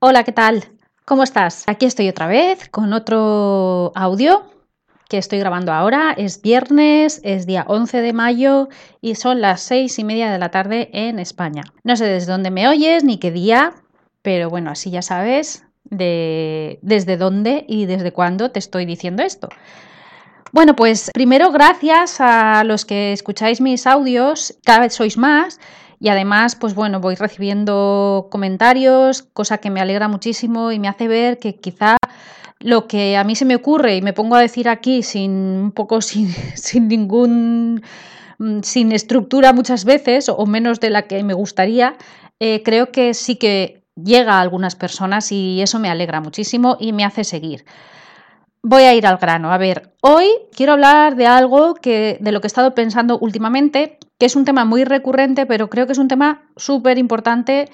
Hola, ¿qué tal? ¿Cómo estás? Aquí estoy otra vez con otro audio que estoy grabando ahora. Es viernes, es día 11 de mayo y son las seis y media de la tarde en España. No sé desde dónde me oyes ni qué día, pero bueno, así ya sabes de desde dónde y desde cuándo te estoy diciendo esto. Bueno, pues primero gracias a los que escucháis mis audios, cada vez sois más y además, pues bueno, voy recibiendo comentarios, cosa que me alegra muchísimo y me hace ver que quizá lo que a mí se me ocurre y me pongo a decir aquí sin un poco sin, sin ningún mm, sin estructura muchas veces o menos de la que me gustaría, eh, creo que sí que llega a algunas personas y eso me alegra muchísimo y me hace seguir. Voy a ir al grano. A ver, hoy quiero hablar de algo que de lo que he estado pensando últimamente, que es un tema muy recurrente, pero creo que es un tema súper importante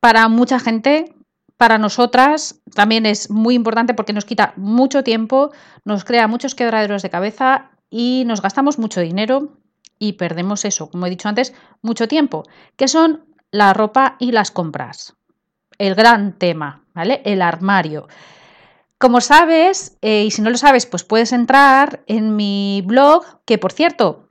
para mucha gente, para nosotras también es muy importante porque nos quita mucho tiempo, nos crea muchos quebraderos de cabeza y nos gastamos mucho dinero y perdemos eso, como he dicho antes, mucho tiempo, que son la ropa y las compras. El gran tema, ¿vale? El armario. Como sabes, eh, y si no lo sabes, pues puedes entrar en mi blog, que por cierto,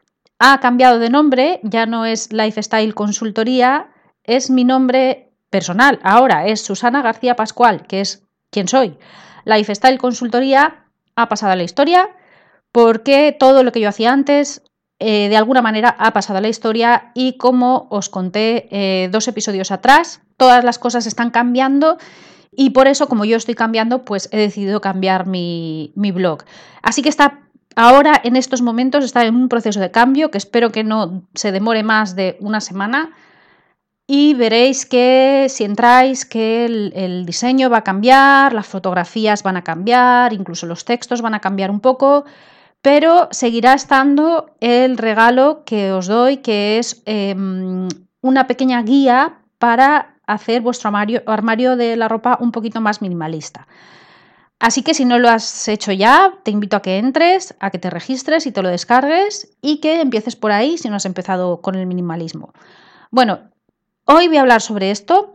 ha cambiado de nombre, ya no es Lifestyle Consultoría, es mi nombre personal. Ahora es Susana García Pascual, que es quien soy. Lifestyle Consultoría ha pasado a la historia porque todo lo que yo hacía antes eh, de alguna manera ha pasado a la historia y como os conté eh, dos episodios atrás, todas las cosas están cambiando y por eso, como yo estoy cambiando, pues he decidido cambiar mi, mi blog. Así que está ahora, en estos momentos, está en un proceso de cambio que espero que no se demore más de una semana. Y veréis que si entráis, que el, diseño va a cambiar, las fotografías van a cambiar, incluso los textos van a cambiar un poco, pero seguirá estando el regalo que os doy, que es eh, una pequeña guía para hacer vuestro armario de la ropa un poquito más minimalista. Así que si no lo has hecho ya, te invito a que entres, a que te registres y te lo descargues y que empieces por ahí si no has empezado con el minimalismo. Bueno, hoy voy a hablar sobre esto.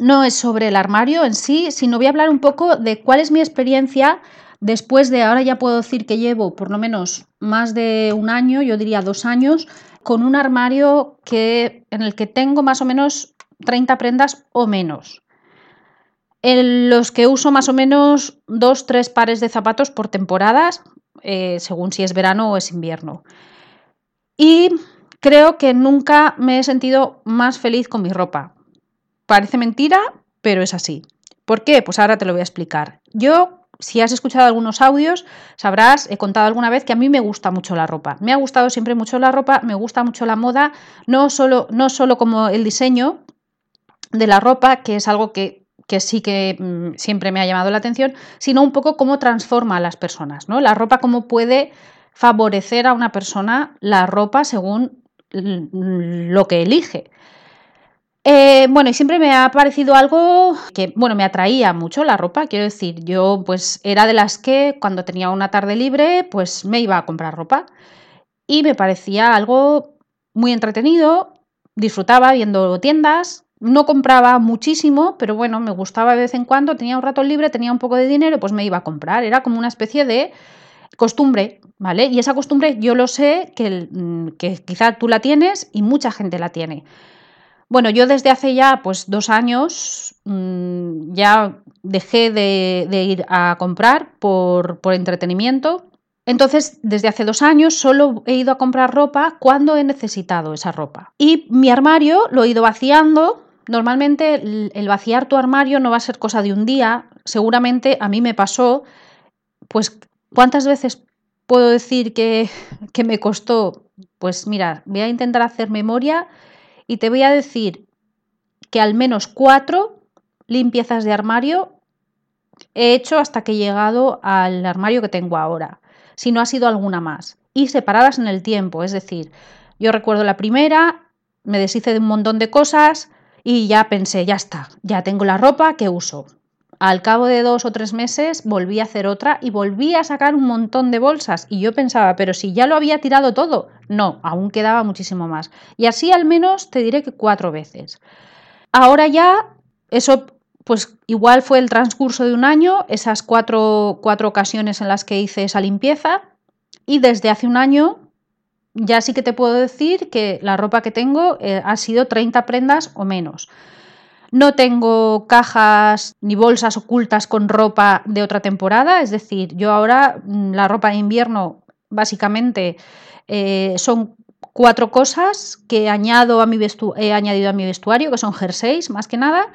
No es sobre el armario en sí, sino voy a hablar un poco de cuál es mi experiencia después de, ahora ya puedo decir que llevo por lo menos más de un año, yo diría dos años, con un armario que, en el que tengo más o menos 30 prendas o menos. En los que uso más o menos dos, tres pares de zapatos por temporadas, eh, según si es verano o es invierno. Y creo que nunca me he sentido más feliz con mi ropa. Parece mentira, pero es así. ¿Por qué? Pues ahora te lo voy a explicar. Yo si has escuchado algunos audios, sabrás, he contado alguna vez que a mí me gusta mucho la ropa. Me ha gustado siempre mucho la ropa, me gusta mucho la moda, no solo, no solo como el diseño, de la ropa, que es algo que, sí que mm, siempre me ha llamado la atención, sino un poco cómo transforma a las personas, ¿no? La ropa, cómo puede favorecer a una persona la ropa según lo que elige. Eh, bueno, y siempre me ha parecido algo que, bueno, me atraía mucho la ropa, quiero decir, yo pues era de las que cuando tenía una tarde libre, pues me iba a comprar ropa y me parecía algo muy entretenido, disfrutaba viendo tiendas, no compraba muchísimo, pero bueno, me gustaba de vez en cuando, tenía un rato libre, tenía un poco de dinero, pues me iba a comprar. Era como una especie de costumbre, ¿vale? Y esa costumbre yo lo sé que, mm, que quizá tú la tienes y mucha gente la tiene. Bueno, yo desde hace ya pues dos años mmm, ya dejé de, de, ir a comprar por, por entretenimiento. Entonces, desde hace dos años solo he ido a comprar ropa cuando he necesitado esa ropa. Y mi armario lo he ido vaciando Normalmente el vaciar tu armario no va a ser cosa de un día. Seguramente a mí me pasó, pues, ¿cuántas veces puedo decir que, que me costó? Pues mira, voy a intentar hacer memoria y te voy a decir que al menos cuatro limpiezas de armario he hecho hasta que he llegado al armario que tengo ahora, si no ha sido alguna más, y separadas en el tiempo, es decir, yo recuerdo la primera, me deshice de un montón de cosas, y ya pensé, ya está, ya tengo la ropa que uso. Al cabo de dos o tres meses volví a hacer otra y volví a sacar un montón de bolsas. Y yo pensaba, pero si ya lo había tirado todo. No, aún quedaba muchísimo más. Y así al menos te diré que cuatro veces. Ahora ya eso pues igual fue el transcurso de un año, esas cuatro, cuatro ocasiones en las que hice esa limpieza, y desde hace un año ya sí que te puedo decir que la ropa que tengo eh, ha sido 30 prendas o menos. No tengo cajas ni bolsas ocultas con ropa de otra temporada, es decir, yo ahora mm, la ropa de invierno básicamente eh, son cuatro cosas que añado a mi he añadido a mi vestuario, que son jerseys más que nada,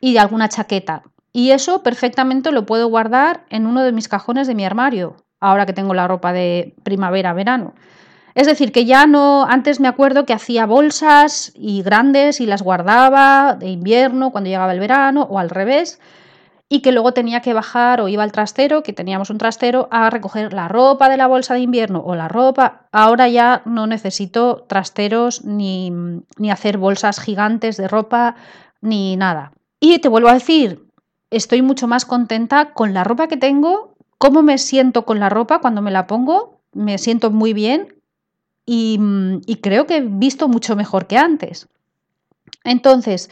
y alguna chaqueta. Y eso perfectamente lo puedo guardar en uno de mis cajones de mi armario, ahora que tengo la ropa de primavera-verano. Es decir, que ya no, antes me acuerdo que hacía bolsas y grandes y las guardaba de invierno cuando llegaba el verano o al revés, y que luego tenía que bajar o iba al trastero, que teníamos un trastero, a recoger la ropa de la bolsa de invierno o la ropa. Ahora ya no necesito trasteros ni, ni hacer bolsas gigantes de ropa ni nada. Y te vuelvo a decir, estoy mucho más contenta con la ropa que tengo, cómo me siento con la ropa cuando me la pongo, me siento muy bien Mm, y, creo que he visto mucho mejor que antes. Entonces,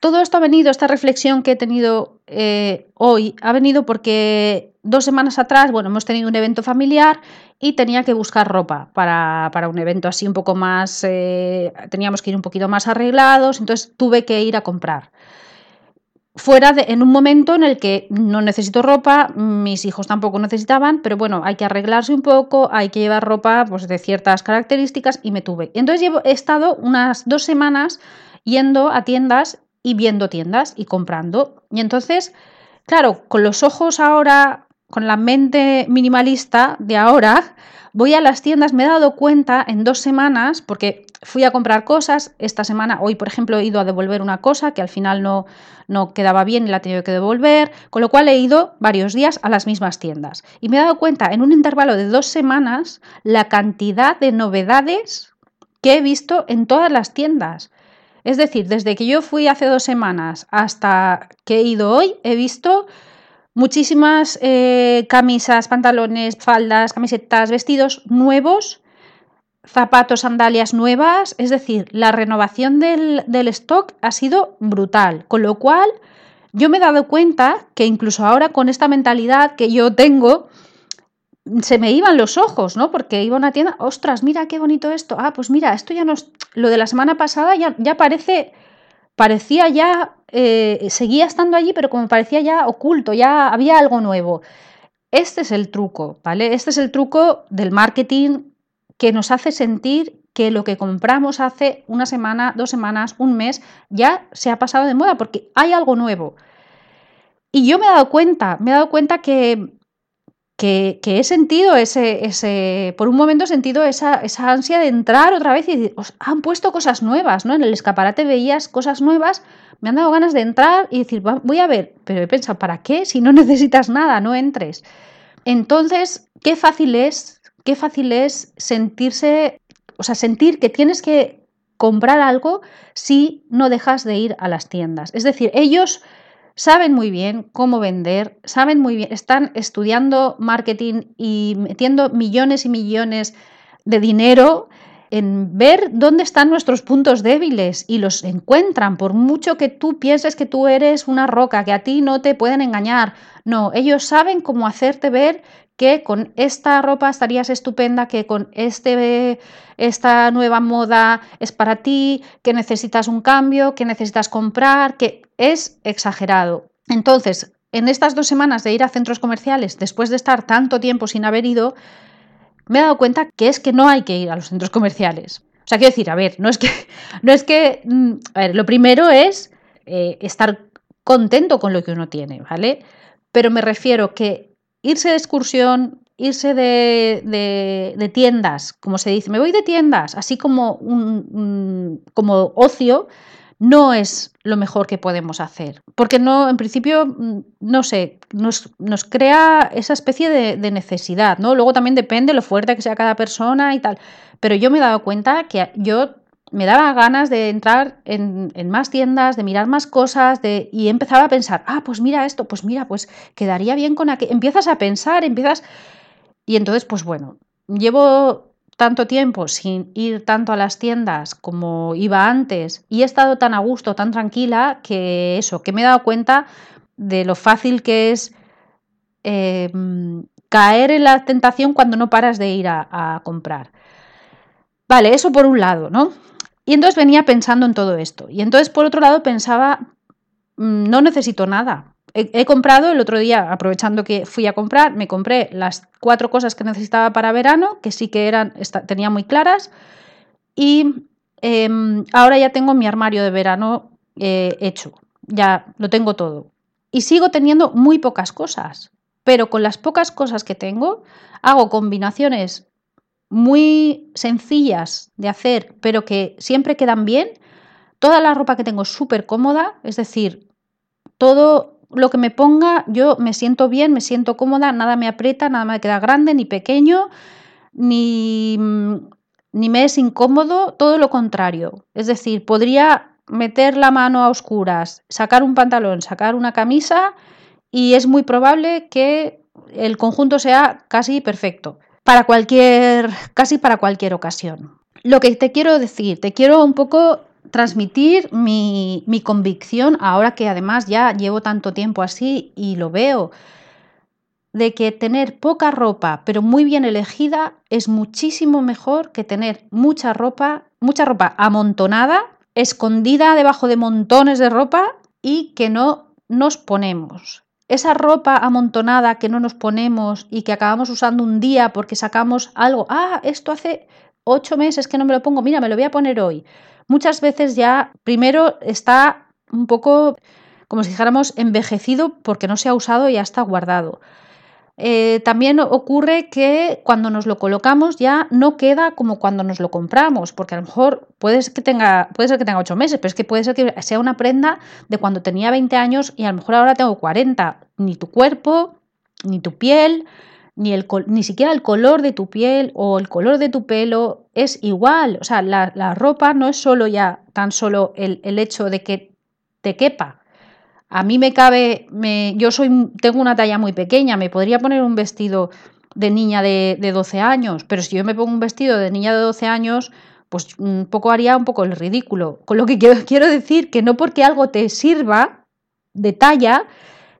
todo esto ha venido, esta reflexión que he tenido eh, hoy, ha venido porque dos semanas atrás, bueno, hemos tenido un evento familiar y tenía que buscar ropa para, un evento así un poco más, eh, teníamos que ir un poquito más arreglados, entonces tuve que ir a comprar fuera de, en un momento en el que no necesito ropa, mis hijos tampoco necesitaban, pero bueno, hay que arreglarse un poco, hay que llevar ropa pues, de ciertas características y me tuve. Entonces he estado unas dos semanas yendo a tiendas y viendo tiendas y comprando. Y entonces, claro, con los ojos ahora, con la mente minimalista de ahora, voy a las tiendas, me he dado cuenta en dos semanas, porque fui a comprar cosas, esta semana, hoy por ejemplo, he ido a devolver una cosa que al final no, no quedaba bien y la he tenido que devolver, con lo cual he ido varios días a las mismas tiendas. Y me he dado cuenta en un intervalo de dos semanas la cantidad de novedades que he visto en todas las tiendas. Es decir, desde que yo fui hace dos semanas hasta que he ido hoy, he visto muchísimas eh, camisas, pantalones, faldas, camisetas, vestidos nuevos, zapatos, sandalias nuevas, es decir, la renovación del, del stock ha sido brutal, con lo cual yo me he dado cuenta que incluso ahora con esta mentalidad que yo tengo, se me iban los ojos, ¿no? Porque iba a una tienda, ostras, mira qué bonito esto. Ah, pues mira, esto ya no es. Lo de la semana pasada ya, ya parece. Parecía ya eh, seguía estando allí, pero como parecía ya oculto, ya había algo nuevo. Este es el truco, ¿vale? Este es el truco del marketing que nos hace sentir que lo que compramos hace una semana, dos semanas, un mes, ya se ha pasado de moda porque hay algo nuevo. Y yo me he dado cuenta, me he dado cuenta que que, he sentido ese, ese, por un momento he sentido esa, esa ansia de entrar otra vez y decir, os han puesto cosas nuevas, ¿no? En el escaparate veías cosas nuevas, me han dado ganas de entrar y decir, voy a ver, pero he pensado, ¿para qué? Si no necesitas nada, no entres. Entonces, qué fácil es, qué fácil es sentirse, o sea, sentir que tienes que comprar algo si no dejas de ir a las tiendas. Es decir, ellos saben muy bien cómo vender, saben muy bien, están estudiando marketing y metiendo millones y millones de dinero en ver dónde están nuestros puntos débiles y los encuentran, por mucho que tú pienses que tú eres una roca, que a ti no te pueden engañar. No, ellos saben cómo hacerte ver que con esta ropa estarías estupenda, que con este, esta nueva moda es para ti, que necesitas un cambio, que necesitas comprar, que es exagerado. Entonces, en estas dos semanas de ir a centros comerciales, después de estar tanto tiempo sin haber ido, me he dado cuenta que es que no hay que ir a los centros comerciales. O sea, quiero decir, a ver, no es que, no es que, mm, a ver, lo primero es eh, estar contento con lo que uno tiene, ¿vale? Pero me refiero que irse de excursión, irse de, tiendas, como se dice, me voy de tiendas, así como, un, como ocio, no es lo mejor que podemos hacer. Porque no, en principio, mm, no sé, nos, nos crea esa especie de, necesidad, ¿no? Luego también depende lo fuerte que sea cada persona y tal. Pero yo me he dado cuenta que yo me daba ganas de entrar en, más tiendas, de mirar más cosas, de, y empezaba a pensar, ah, pues mira esto, pues mira, pues quedaría bien con aquello. Empiezas a pensar, empiezas... Y entonces, pues bueno, llevo tanto tiempo sin ir tanto a las tiendas como iba antes y he estado tan a gusto, tan tranquila, que eso, que me he dado cuenta de lo fácil que es em, caer en la tentación cuando no paras de ir a, comprar. Vale, eso por un lado, ¿no? Y entonces venía pensando en todo esto. Y entonces por otro lado pensaba, mm, no necesito nada. He, comprado el otro día, aprovechando que fui a comprar, me compré las cuatro cosas que necesitaba para verano, que sí que eran, tenía muy claras. Y em, ahora ya tengo mi armario de verano eh, hecho. Ya lo tengo todo. Y sigo teniendo muy pocas cosas pero con las pocas cosas que tengo hago combinaciones muy sencillas de hacer, pero que siempre quedan bien. Toda la ropa que tengo es súper cómoda, es decir, todo lo que me ponga, yo me siento bien, me siento cómoda, nada me aprieta, nada me queda grande ni pequeño, ni, ni me es incómodo, todo lo contrario. Es decir, podría meter la mano a oscuras, sacar un pantalón, sacar una camisa y es muy probable que el conjunto sea casi perfecto para cualquier, casi para cualquier ocasión. Lo que te quiero decir, te quiero un poco transmitir mi, mi convicción, ahora que además ya llevo tanto tiempo así y lo veo, de que tener poca ropa, pero muy bien elegida, es muchísimo mejor que tener mucha ropa, mucha ropa amontonada, escondida debajo de montones de ropa y que no nos ponemos esa ropa amontonada que no nos ponemos y que acabamos usando un día porque sacamos algo, ah, esto hace ocho meses que no me lo pongo, mira, me lo voy a poner hoy. Muchas veces ya, primero está un poco, como si dijéramos, envejecido porque no se ha usado y ya está guardado. Eh, también ocurre que cuando nos lo colocamos ya no queda como cuando nos lo compramos, porque a lo mejor puede ser que tenga, puede ser que tenga 8 meses, pero es que puede ser que sea una prenda de cuando tenía 20 años y a lo mejor ahora tengo 40. Ni tu cuerpo, ni tu piel, ni, el, ni siquiera el color de tu piel o el color de tu pelo es igual. O sea, la, la ropa no es solo ya tan solo el, el hecho de que te quepa, a mí me cabe, me, yo soy, tengo una talla muy pequeña, me podría poner un vestido de niña de, de 12 años, pero si yo me pongo un vestido de niña de 12 años, pues un poco haría un poco el ridículo. Con lo que quiero, quiero decir que no porque algo te sirva de talla,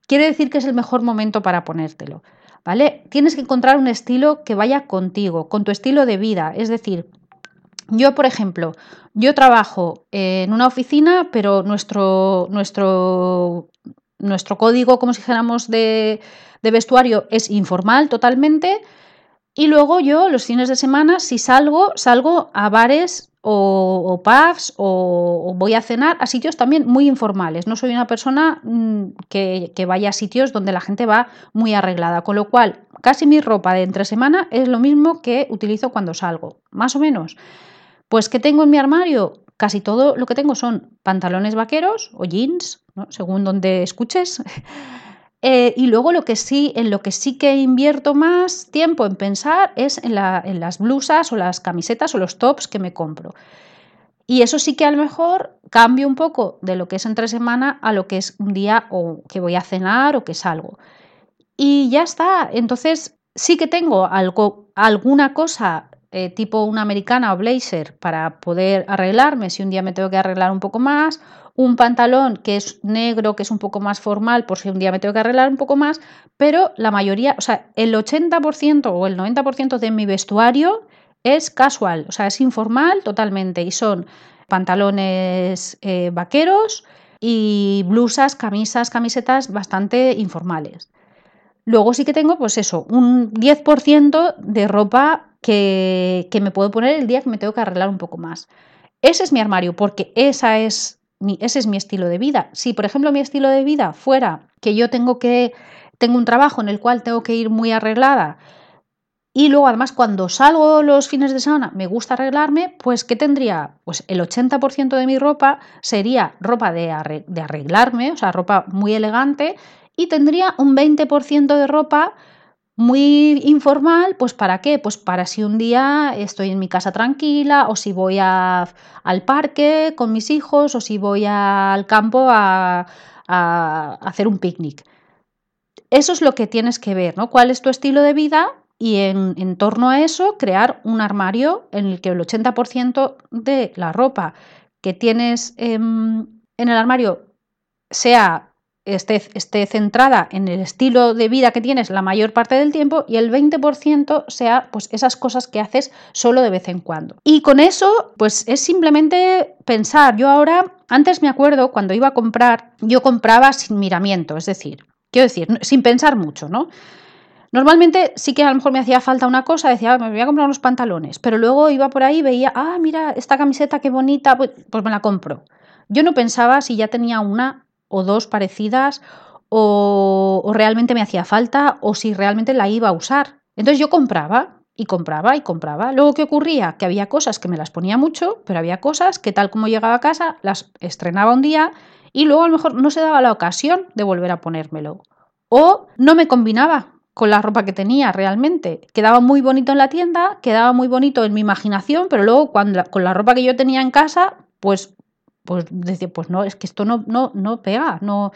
quiere decir que es el mejor momento para ponértelo. ¿Vale? Tienes que encontrar un estilo que vaya contigo, con tu estilo de vida. Es decir, yo, por ejemplo, yo trabajo en una oficina, pero nuestro, nuestro, nuestro código, como si dijéramos, de, vestuario es informal totalmente. Y luego yo los fines de semana, si salgo, salgo a bares o, pubs o, voy a cenar a sitios también muy informales. No soy una persona mm, que, que, vaya a sitios donde la gente va muy arreglada, con lo cual casi mi ropa de entre semana es lo mismo que utilizo cuando salgo, más o menos. Pues ¿qué tengo en mi armario? Casi todo lo que tengo son pantalones vaqueros o jeans, según donde escuches. Eh, y luego lo que sí, en lo que sí que invierto más tiempo en pensar es en, las blusas o las camisetas o los tops que me compro. Y eso sí que a lo mejor cambio un poco de lo que es entre semana a lo que es un día o que voy a cenar o que salgo. Y ya está. Entonces sí que tengo algo, alguna cosa eh, tipo una americana o blazer para poder arreglarme si un día me tengo que arreglar un poco más, un pantalón que es negro, que es un poco más formal por si un día me tengo que arreglar un poco más, pero la mayoría, o sea, el 80% o el 90% de mi vestuario es casual, o sea, es informal totalmente y son pantalones eh, vaqueros y blusas, camisas, camisetas bastante informales. Luego sí que tengo, pues eso, un 10% de ropa que, me puedo poner el día que me tengo que arreglar un poco más. Ese es mi armario, porque esa es ese es mi estilo de vida. Si, por ejemplo, mi estilo de vida fuera que yo tengo que tengo un trabajo en el cual tengo que ir muy arreglada y luego además cuando salgo los fines de semana me gusta arreglarme, pues ¿qué tendría? Pues el 80% de mi ropa sería ropa de, de arreglarme, o sea, ropa muy elegante y tendría un 20% de ropa muy informal, pues ¿para qué? Pues para si un día estoy en mi casa tranquila o si voy al parque con mis hijos o si voy al campo a, hacer un picnic. Eso es lo que tienes que ver, ¿no? ¿Cuál es tu estilo de vida? y en, torno a eso crear un armario en el que el 80% de la ropa que tienes en el armario sea esté, esté, centrada en el estilo de vida que tienes la mayor parte del tiempo y el 20% sea pues esas cosas que haces solo de vez en cuando. Y con eso pues es simplemente pensar, yo ahora antes me acuerdo cuando iba a comprar, yo compraba sin miramiento, es decir, quiero decir, sin pensar mucho, ¿no? Normalmente sí que a lo mejor me hacía falta una cosa, decía, ah, me voy a comprar unos pantalones, pero luego iba por ahí y veía, ah, mira, esta camiseta qué bonita, pues, pues me la compro. Yo no pensaba si ya tenía una o dos parecidas o, realmente me hacía falta o si realmente la iba a usar. Entonces yo compraba y compraba y compraba. Luego, ¿qué ocurría? Que había cosas que me las ponía mucho, pero había cosas que tal como llegaba a casa, las estrenaba un día y luego a lo mejor no se daba la ocasión de volver a ponérmelo. O no me combinaba con la ropa que tenía realmente. Quedaba muy bonito en la tienda, quedaba muy bonito en mi imaginación, pero luego cuando, con la ropa que yo tenía en casa, pues pues decía, pues no, es que esto no, no, no pega, no.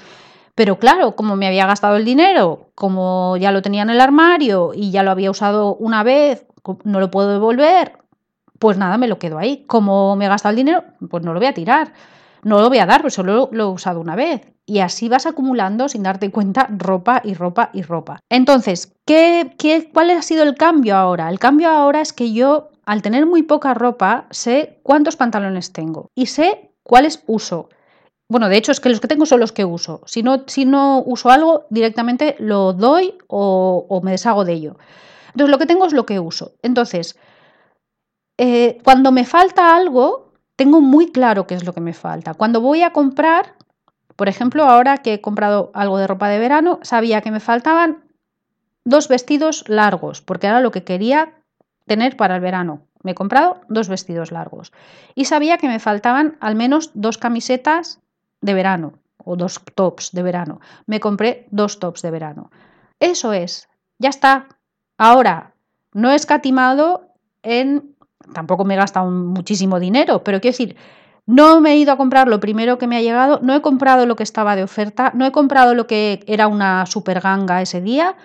Pero claro, como me había gastado el dinero, como ya lo tenía en el armario y ya lo había usado una vez, no lo puedo devolver, pues nada, me lo quedo ahí. Como me he gastado el dinero, pues no lo voy a tirar, no lo voy a dar, pues solo lo he usado una vez. Y así vas acumulando sin darte cuenta ropa y ropa y ropa. Entonces, ¿qué, qué, ¿cuál ha sido el cambio ahora? El cambio ahora es que yo, al tener muy poca ropa, sé cuántos pantalones tengo y sé ¿Cuáles uso? Bueno, de hecho es que los que tengo son los que uso. Si no, si no uso algo, directamente lo doy o, me deshago de ello. Entonces, lo que tengo es lo que uso. Entonces, eh, cuando me falta algo, tengo muy claro qué es lo que me falta. Cuando voy a comprar, por ejemplo, ahora que he comprado algo de ropa de verano, sabía que me faltaban dos vestidos largos, porque era lo que quería tener para el verano. Me he comprado dos vestidos largos y sabía que me faltaban al menos dos camisetas de verano o dos tops de verano. Me compré dos tops de verano. Eso es, ya está. Ahora, no he escatimado en... Tampoco me he gastado muchísimo dinero, pero quiero decir, no me he ido a comprar lo primero que me ha llegado, no he comprado lo que estaba de oferta, no he comprado lo que era una super ganga ese día,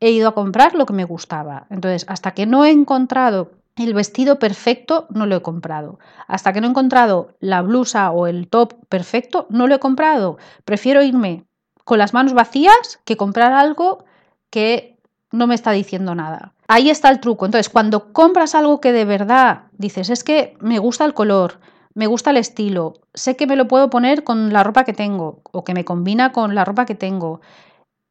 he ido a comprar lo que me gustaba. Entonces, hasta que no he encontrado el vestido perfecto no lo he comprado. Hasta que no he encontrado la blusa o el top perfecto, no lo he comprado. Prefiero irme con las manos vacías que comprar algo que no me está diciendo nada. Ahí está el truco. Entonces, cuando compras algo que de verdad dices, es que me gusta el color, me gusta el estilo, sé que me lo puedo poner con la ropa que tengo o que me combina con la ropa que tengo,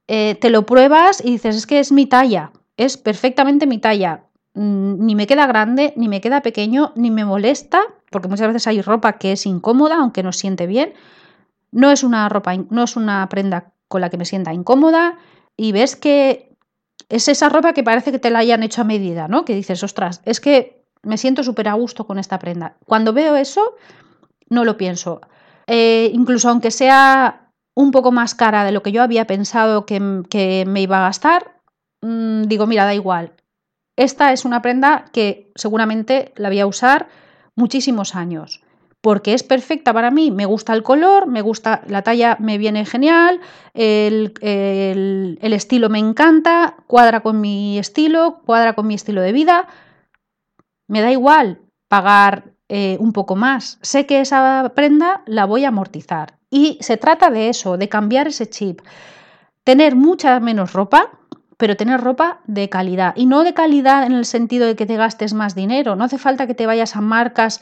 eh, te lo pruebas y dices, es que es mi talla, es perfectamente mi talla ni me queda grande, ni me queda pequeño, ni me molesta, porque muchas veces hay ropa que es incómoda, aunque no siente bien. No es una ropa, no es una prenda con la que me sienta incómoda y ves que es esa ropa que parece que te la hayan hecho a medida, ¿no? Que dices, ostras, es que me siento súper a gusto con esta prenda. Cuando veo eso, no lo pienso. Eh, incluso aunque sea un poco más cara de lo que yo había pensado que, me iba a gastar, mm, digo, mira, da igual, esta es una prenda que seguramente la voy a usar muchísimos años porque es perfecta para mí. Me gusta el color, me gusta la talla, me viene genial, el, estilo me encanta, cuadra con mi estilo, cuadra con mi estilo de vida. Me da igual pagar eh, un poco más. Sé que esa prenda la voy a amortizar. Y se trata de eso, de cambiar ese chip. Tener mucha menos ropa, pero tener ropa de calidad. Y no de calidad en el sentido de que te gastes más dinero. No hace falta que te vayas a marcas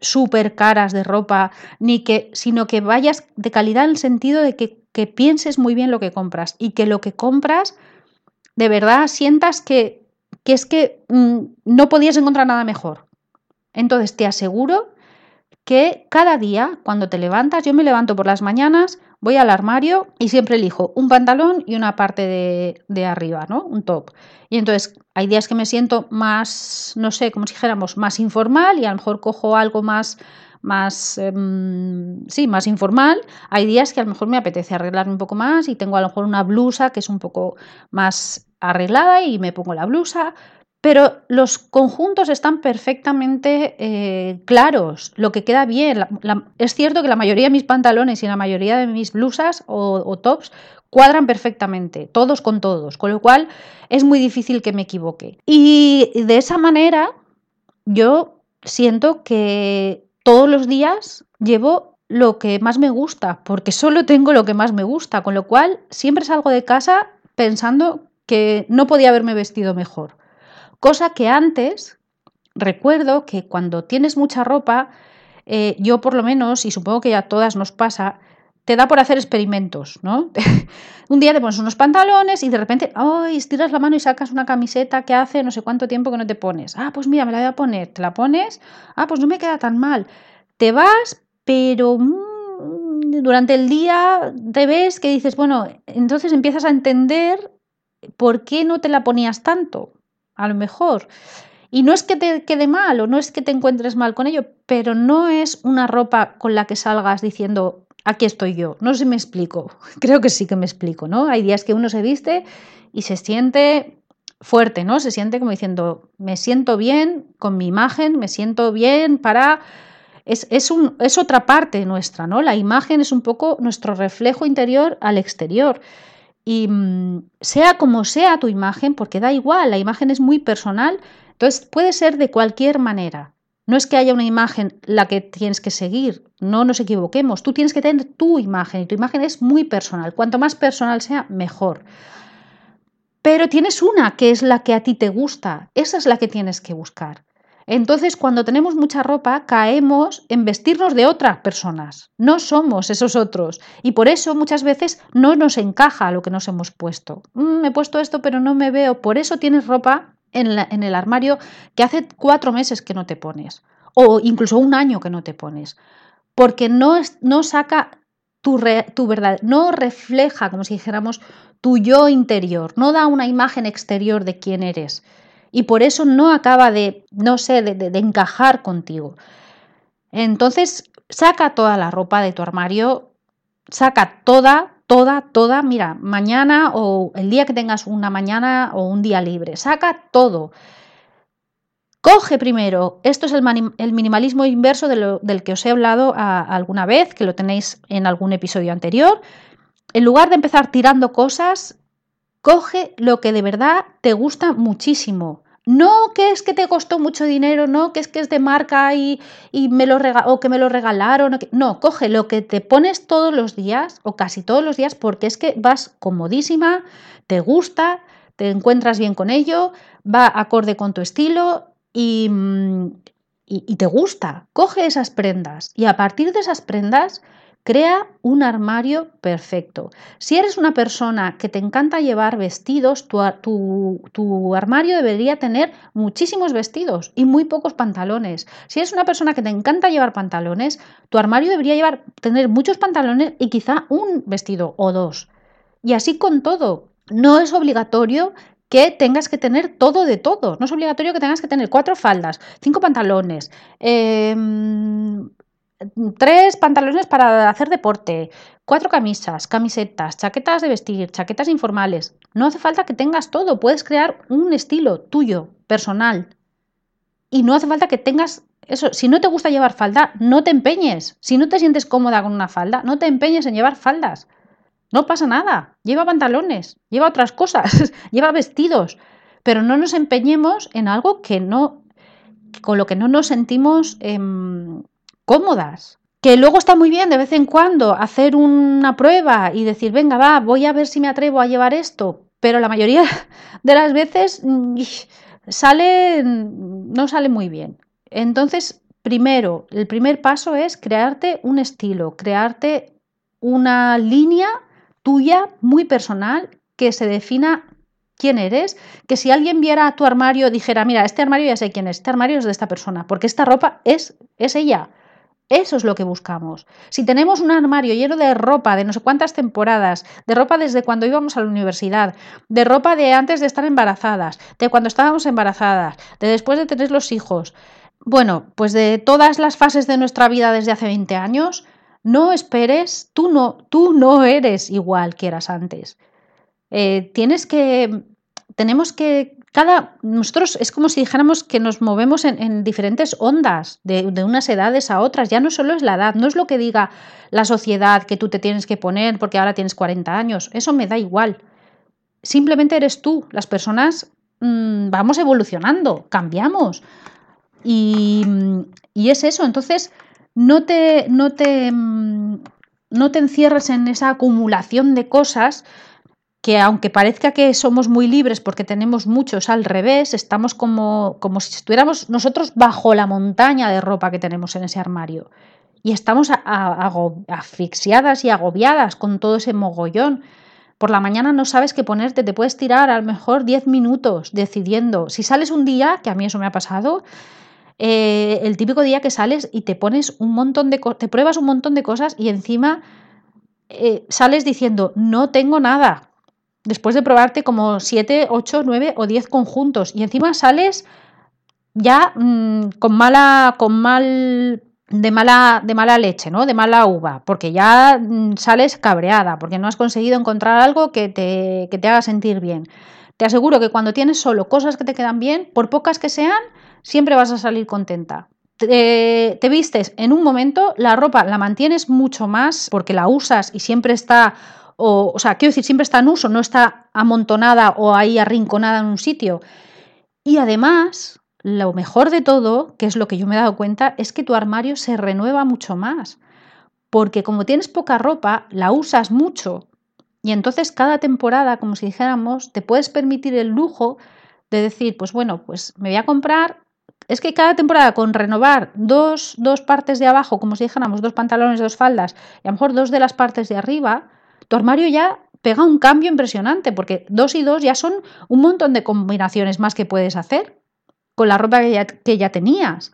súper caras de ropa, ni que, sino que vayas de calidad en el sentido de que, pienses muy bien lo que compras y que lo que compras de verdad sientas que, que es que mm, no podías encontrar nada mejor. Entonces te aseguro que cada día cuando te levantas, yo me levanto por las mañanas, voy al armario y siempre elijo un pantalón y una parte de, arriba, ¿no? Un top. Y entonces hay días que me siento más, no sé, como si dijéramos, más informal y a lo mejor cojo algo más más, em, sí, más informal. Hay días que a lo mejor me apetece arreglarme un poco más y tengo a lo mejor una blusa que es un poco más arreglada y me pongo la blusa. Pero los conjuntos están perfectamente eh, claros, lo que queda bien. es cierto que la mayoría de mis pantalones y la mayoría de mis blusas o, tops cuadran perfectamente, todos con todos, con lo cual es muy difícil que me equivoque. Y de esa manera yo siento que todos los días llevo lo que más me gusta, porque solo tengo lo que más me gusta, con lo cual siempre salgo de casa pensando que no podía haberme vestido mejor. Cosa que antes, recuerdo que cuando tienes mucha ropa, eh, yo por lo menos, y supongo que ya a todas nos pasa, te da por hacer experimentos, ¿no? un día te pones unos pantalones y de repente, ¡ay! estiras la mano y sacas una camiseta que hace no sé cuánto tiempo que no te pones. Ah, pues mira, me la voy a poner. Te la pones. Ah, pues no me queda tan mal. Te vas, pero mm, durante el día te ves que dices, bueno, entonces empiezas a entender por qué no te la ponías tanto a lo mejor. Y no es que te quede mal o no es que te encuentres mal con ello, pero no es una ropa con la que salgas diciendo, aquí estoy yo. No sé si me explico. Creo que sí que me explico, ¿no? Hay días que uno se viste y se siente fuerte, ¿no? Se siente como diciendo, me siento bien con mi imagen, me siento bien para... Es, es, un, es otra parte nuestra, ¿no? La imagen es un poco nuestro reflejo interior al exterior. Y mm, sea como sea tu imagen, porque da igual, la imagen es muy personal, entonces puede ser de cualquier manera. No es que haya una imagen la que tienes que seguir, no nos equivoquemos, tú tienes que tener tu imagen y tu imagen es muy personal. Cuanto más personal sea, mejor. Pero tienes una que es la que a ti te gusta, esa es la que tienes que buscar. Entonces, cuando tenemos mucha ropa, caemos en vestirnos de otras personas. No somos esos otros. Y por eso muchas veces no nos encaja lo que nos hemos puesto. Mm, me he puesto esto, pero no me veo. Por eso tienes ropa en, el armario que hace cuatro meses que no te pones. O incluso un año que no te pones. Porque no, no saca tu, tu verdad, no refleja, como si dijéramos, tu yo interior, no da una imagen exterior de quién eres y por eso no acaba de, no sé, de, encajar contigo. Entonces, saca toda la ropa de tu armario, saca toda, toda, toda, mira, mañana o el día que tengas una mañana o un día libre, saca todo. Coge primero, esto es el, minimalismo inverso del que os he hablado alguna vez, que lo tenéis en algún episodio anterior. En lugar de empezar tirando cosas, Coge lo que de verdad te gusta muchísimo. No que es que te costó mucho dinero, no que es que es de marca y, me lo o que me lo regalaron. No, coge lo que te pones todos los días o casi todos los días porque es que vas comodísima, te gusta, te encuentras bien con ello, va acorde con tu estilo y, mm, y te gusta. Coge esas prendas y a partir de esas prendas Crea un armario perfecto. Si eres una persona que te encanta llevar vestidos, tu, armario debería tener muchísimos vestidos y muy pocos pantalones. Si eres una persona que te encanta llevar pantalones, tu armario debería llevar, tener muchos pantalones y quizá un vestido o dos. Y así con todo. No es obligatorio que tengas que tener todo de todo. No es obligatorio que tengas que tener cuatro faldas, cinco pantalones, em, tres pantalones para hacer deporte, cuatro camisas, camisetas, chaquetas de vestir, chaquetas informales. No hace falta que tengas todo, puedes crear un estilo tuyo, personal. Y no hace falta que tengas eso. Si no te gusta llevar falda, no te empeñes. Si no te sientes cómoda con una falda, no te empeñes en llevar faldas. No pasa nada. Lleva pantalones, lleva otras cosas, lleva vestidos. Pero no nos empeñemos en algo que no, con lo que no nos sentimos em, cómodas. Que luego está muy bien de vez en cuando hacer una prueba y decir, venga, va, voy a ver si me atrevo a llevar esto, pero la mayoría de las veces mm, sale, no sale muy bien. Entonces, primero, el primer paso es crearte un estilo, crearte una línea tuya muy personal que se defina quién eres, que si alguien viera tu armario dijera, mira, este armario ya sé quién es, este armario es de esta persona, porque esta ropa es, es ella. Eso es lo que buscamos. Si tenemos un armario lleno de ropa de no sé cuántas temporadas, de ropa desde cuando íbamos a la universidad, de ropa de antes de estar embarazadas, de cuando estábamos embarazadas, de después de tener los hijos, bueno, pues de todas las fases de nuestra vida desde hace 20 años, no esperes, tú no, tú no eres igual que eras antes. Eh, tienes que tenemos que cada nosotros es como si dijéramos que nos movemos en, diferentes ondas de, de, unas edades a otras. Ya no solo es la edad no es lo que diga la sociedad que tú te tienes que poner porque ahora tienes 40 años. Eso me da igual. Simplemente eres tú. Las personas mmm, vamos evolucionando cambiamos. Y, y, es eso. Entonces no te no te mm, no te encierres en esa acumulación de cosas que aunque parezca que somos muy libres porque tenemos muchos al revés, estamos como, como si estuviéramos nosotros bajo la montaña de ropa que tenemos en ese armario. Y estamos asfixiadas y agobiadas con todo ese mogollón. Por la mañana no sabes qué ponerte, te puedes tirar a lo mejor 10 minutos decidiendo. Si sales un día, que a mí eso me ha pasado, eh, el típico día que sales y te pones un montón de te pruebas un montón de cosas y encima eh, sales diciendo no tengo nada, después de probarte como 7, 8, 9 o 10 conjuntos y encima sales ya mmm, con mala con mal de mala de mala leche, ¿no? De mala uva, porque ya mmm, sales cabreada, porque no has conseguido encontrar algo que te, que te haga sentir bien. Te aseguro que cuando tienes solo cosas que te quedan bien, por pocas que sean, siempre vas a salir contenta. Te, te, vistes en un momento, la ropa la mantienes mucho más porque la usas y siempre está o, o sea, quiero decir, siempre está en uso, no está amontonada o ahí arrinconada en un sitio. Y además, lo mejor de todo, que es lo que yo me he dado cuenta, es que tu armario se renueva mucho más. Porque como tienes poca ropa, la usas mucho. Y entonces cada temporada, como si dijéramos, te puedes permitir el lujo de decir, pues bueno, pues me voy a comprar. Es que cada temporada con renovar dos, dos partes de abajo, como si dijéramos, dos pantalones, dos faldas, y a lo mejor dos de las partes de arriba, tu armario ya pega un cambio impresionante, porque dos y dos ya son un montón de combinaciones más que puedes hacer con la ropa que ya, tenías.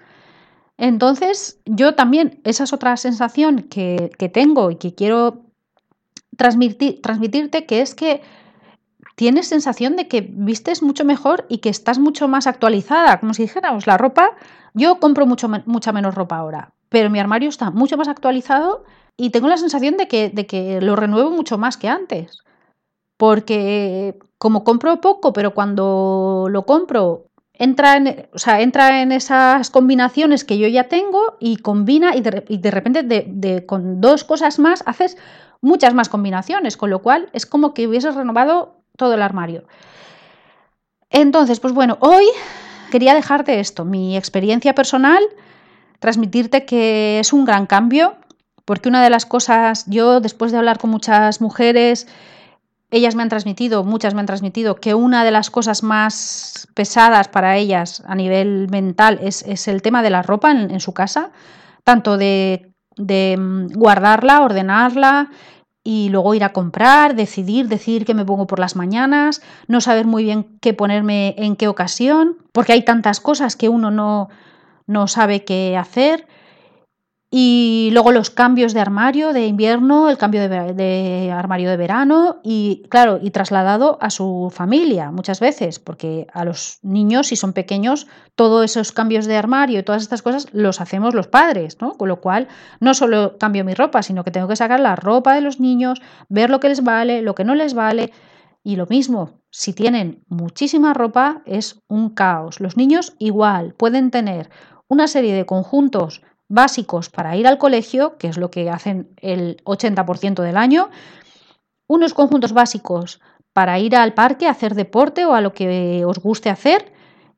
Entonces, yo también, esa es otra sensación que, tengo y que quiero transmitir, transmitirte, que es que tienes sensación de que vistes mucho mejor y que estás mucho más actualizada, como si dijéramos, la ropa, yo compro mucho, mucha menos ropa ahora, pero mi armario está mucho más actualizado y tengo la sensación de que, de que lo renuevo mucho más que antes. Porque como compro poco, pero cuando lo compro entra en, o sea, entra en esas combinaciones que yo ya tengo y combina y de, repente con dos cosas más haces muchas más combinaciones, con lo cual es como que hubieses renovado todo el armario. Entonces, pues bueno, hoy quería dejarte esto, mi experiencia personal, transmitirte que es un gran cambio, porque una de las cosas, yo después de hablar con muchas mujeres, ellas me han transmitido, muchas me han transmitido, que una de las cosas más pesadas para ellas a nivel mental es, el tema de la ropa en, en su casa, tanto de, de, mm, guardarla, ordenarla y luego ir a comprar, decidir, decidir qué me pongo por las mañanas, no saber muy bien qué ponerme en qué ocasión, porque hay tantas cosas que uno no, no sabe qué hacer. Y luego los cambios de armario de invierno, el cambio de, armario de verano y, claro, y trasladado a su familia muchas veces, porque a los niños, si son pequeños, todos esos cambios de armario y todas estas cosas los hacemos los padres, ¿no? Con lo cual, no solo cambio mi ropa, sino que tengo que sacar la ropa de los niños, ver lo que les vale, lo que no les vale. Y lo mismo, si tienen muchísima ropa, es un caos. Los niños igual pueden tener una serie de conjuntos básicos para ir al colegio, que es lo que hacen el 80% del año, unos conjuntos básicos para ir al parque a hacer deporte o a lo que os guste hacer,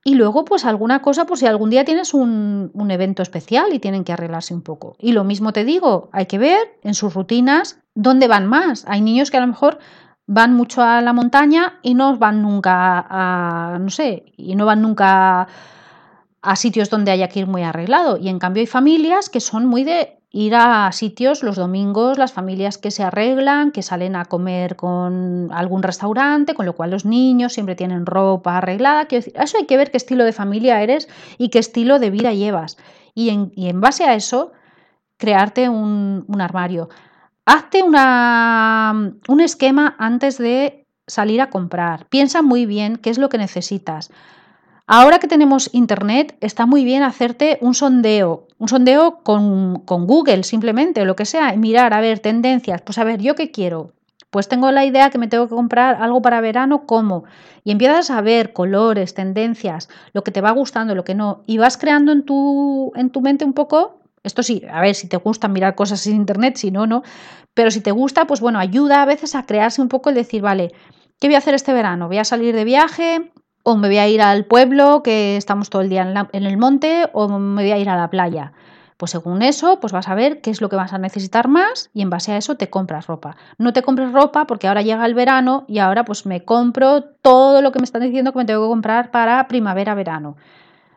y luego pues alguna cosa, pues si algún día tienes un, un evento especial y tienen que arreglarse un poco. Y lo mismo te digo, hay que ver en sus rutinas dónde van más. Hay niños que a lo mejor van mucho a la montaña y no van nunca a, no sé, y no van nunca a sitios donde haya que ir muy arreglado. Y en cambio hay familias que son muy de ir a sitios los domingos, las familias que se arreglan, que salen a comer con algún restaurante, con lo cual los niños siempre tienen ropa arreglada. Quiero eso hay que ver qué estilo de familia eres y qué estilo de vida llevas. Y en, y en base a eso, crearte un, un armario. Hazte una, un esquema antes de salir a comprar. Piensa muy bien qué es lo que necesitas. Ahora que tenemos Internet, está muy bien hacerte un sondeo, un sondeo con, con Google simplemente, o lo que sea, y mirar, a ver, tendencias, pues a ver, ¿yo qué quiero? pues tengo la idea que me tengo que comprar algo para verano, ¿cómo? Y empiezas a ver colores, tendencias, lo que te va gustando, lo que no, y vas creando en tu, en tu mente un poco, esto sí, a ver, si te gusta mirar cosas en internet, si no, no, pero si te gusta, pues bueno, ayuda a veces a crearse un poco el decir, vale, ¿qué voy a hacer este verano? ¿Voy a salir de viaje? ¿O me voy a ir al pueblo, que estamos todo el día en, el monte? ¿O me voy a ir a la playa? Pues según eso, pues vas a ver qué es lo que vas a necesitar más y en base a eso te compras ropa. No te compres ropa porque ahora llega el verano y ahora pues me compro todo lo que me están diciendo que me tengo que comprar para primavera-verano.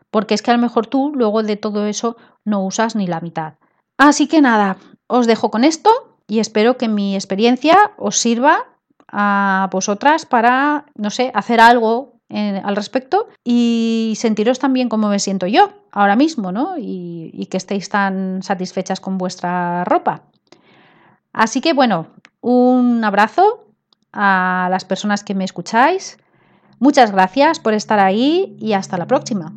Porque es que a lo mejor tú luego de todo eso no usas ni la mitad. Así que nada, os dejo con esto y espero que mi experiencia os sirva a vosotras para, no sé, hacer algo al respecto y sentiros también como me siento yo ahora mismo, ¿no? Y que estéis tan satisfechas con vuestra ropa. Así que bueno, un abrazo a las personas que me escucháis. Muchas gracias por estar ahí y hasta la próxima.